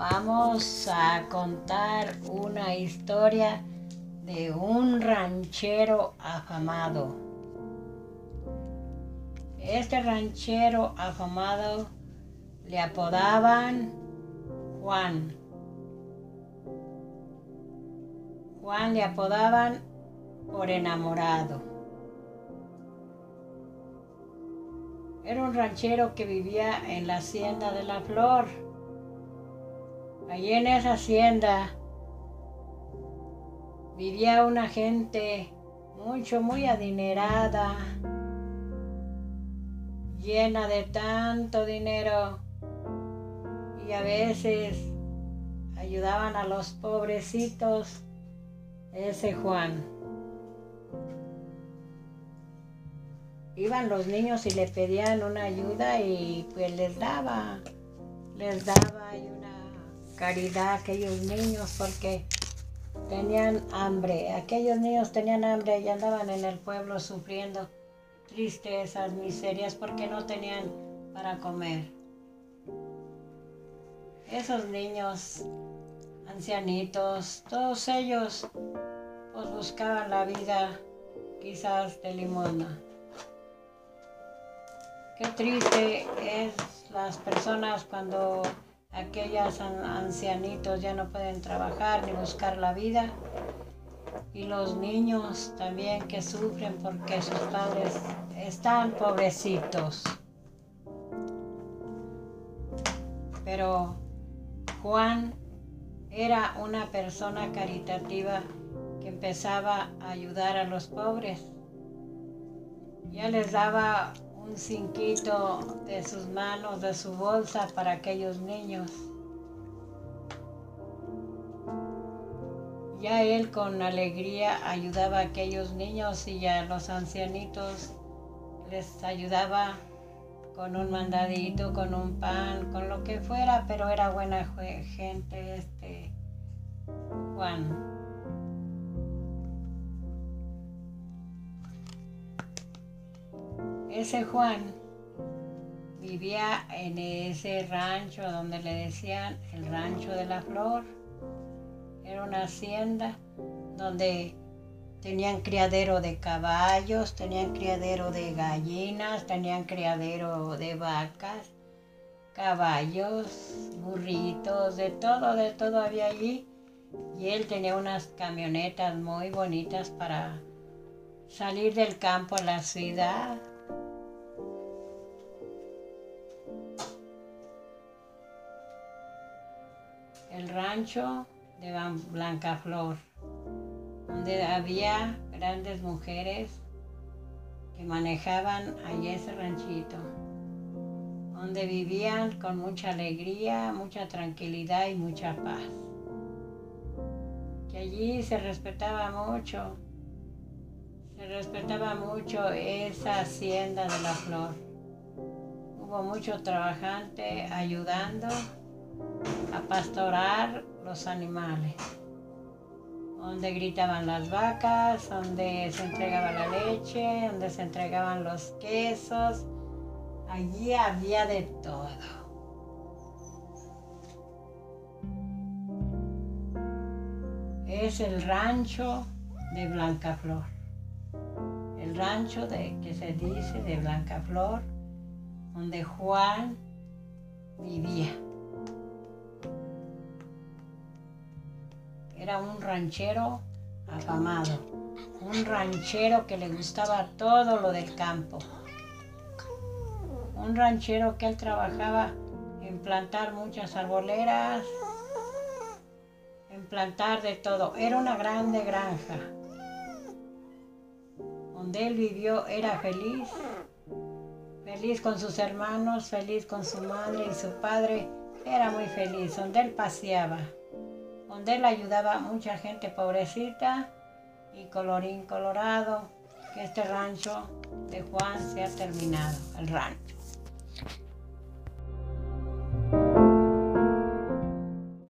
Vamos a contar una historia de un ranchero afamado. Este ranchero afamado le apodaban Juan. Juan le apodaban por enamorado. Era un ranchero que vivía en la hacienda de la flor. Allí en esa hacienda vivía una gente mucho, muy adinerada, llena de tanto dinero y a veces ayudaban a los pobrecitos, ese Juan. Iban los niños y le pedían una ayuda y pues les daba, les daba una caridad a aquellos niños porque tenían hambre. Aquellos niños tenían hambre y andaban en el pueblo sufriendo tristezas, miserias porque no tenían para comer. Esos niños, ancianitos, todos ellos pues buscaban la vida quizás de limosna. Qué triste es las personas cuando aquellos ancianitos ya no pueden trabajar ni buscar la vida y los niños también que sufren porque sus padres están pobrecitos. Pero Juan era una persona caritativa que empezaba a ayudar a los pobres. Ya les daba un cinquito de sus manos, de su bolsa para aquellos niños. Ya él con alegría ayudaba a aquellos niños y a los ancianitos les ayudaba con un mandadito, con un pan, con lo que fuera, pero era buena gente este Juan. Ese Juan vivía en ese rancho donde le decían el rancho de la flor. Era una hacienda donde tenían criadero de caballos, tenían criadero de gallinas, tenían criadero de vacas, caballos, burritos, de todo, de todo había allí. Y él tenía unas camionetas muy bonitas para salir del campo a la ciudad rancho de Blancaflor, donde había grandes mujeres que manejaban allí ese ranchito, donde vivían con mucha alegría, mucha tranquilidad y mucha paz. Que allí se respetaba mucho, se respetaba mucho esa hacienda de la flor. Hubo mucho trabajante ayudando a pastorar los animales, donde gritaban las vacas, donde se entregaba la leche, donde se entregaban los quesos, allí había de todo. Es el rancho de Blancaflor, el rancho de, que se dice de Blancaflor, donde Juan vivía. Un ranchero afamado, un ranchero que le gustaba todo lo del campo, un ranchero que él trabajaba en plantar muchas arboleras, en plantar de todo. Era una grande granja. Donde él vivió era feliz, feliz con sus hermanos, feliz con su madre y su padre. Era muy feliz, donde él paseaba donde él ayudaba a mucha gente pobrecita y colorín colorado, que este rancho de Juan se ha terminado, el rancho.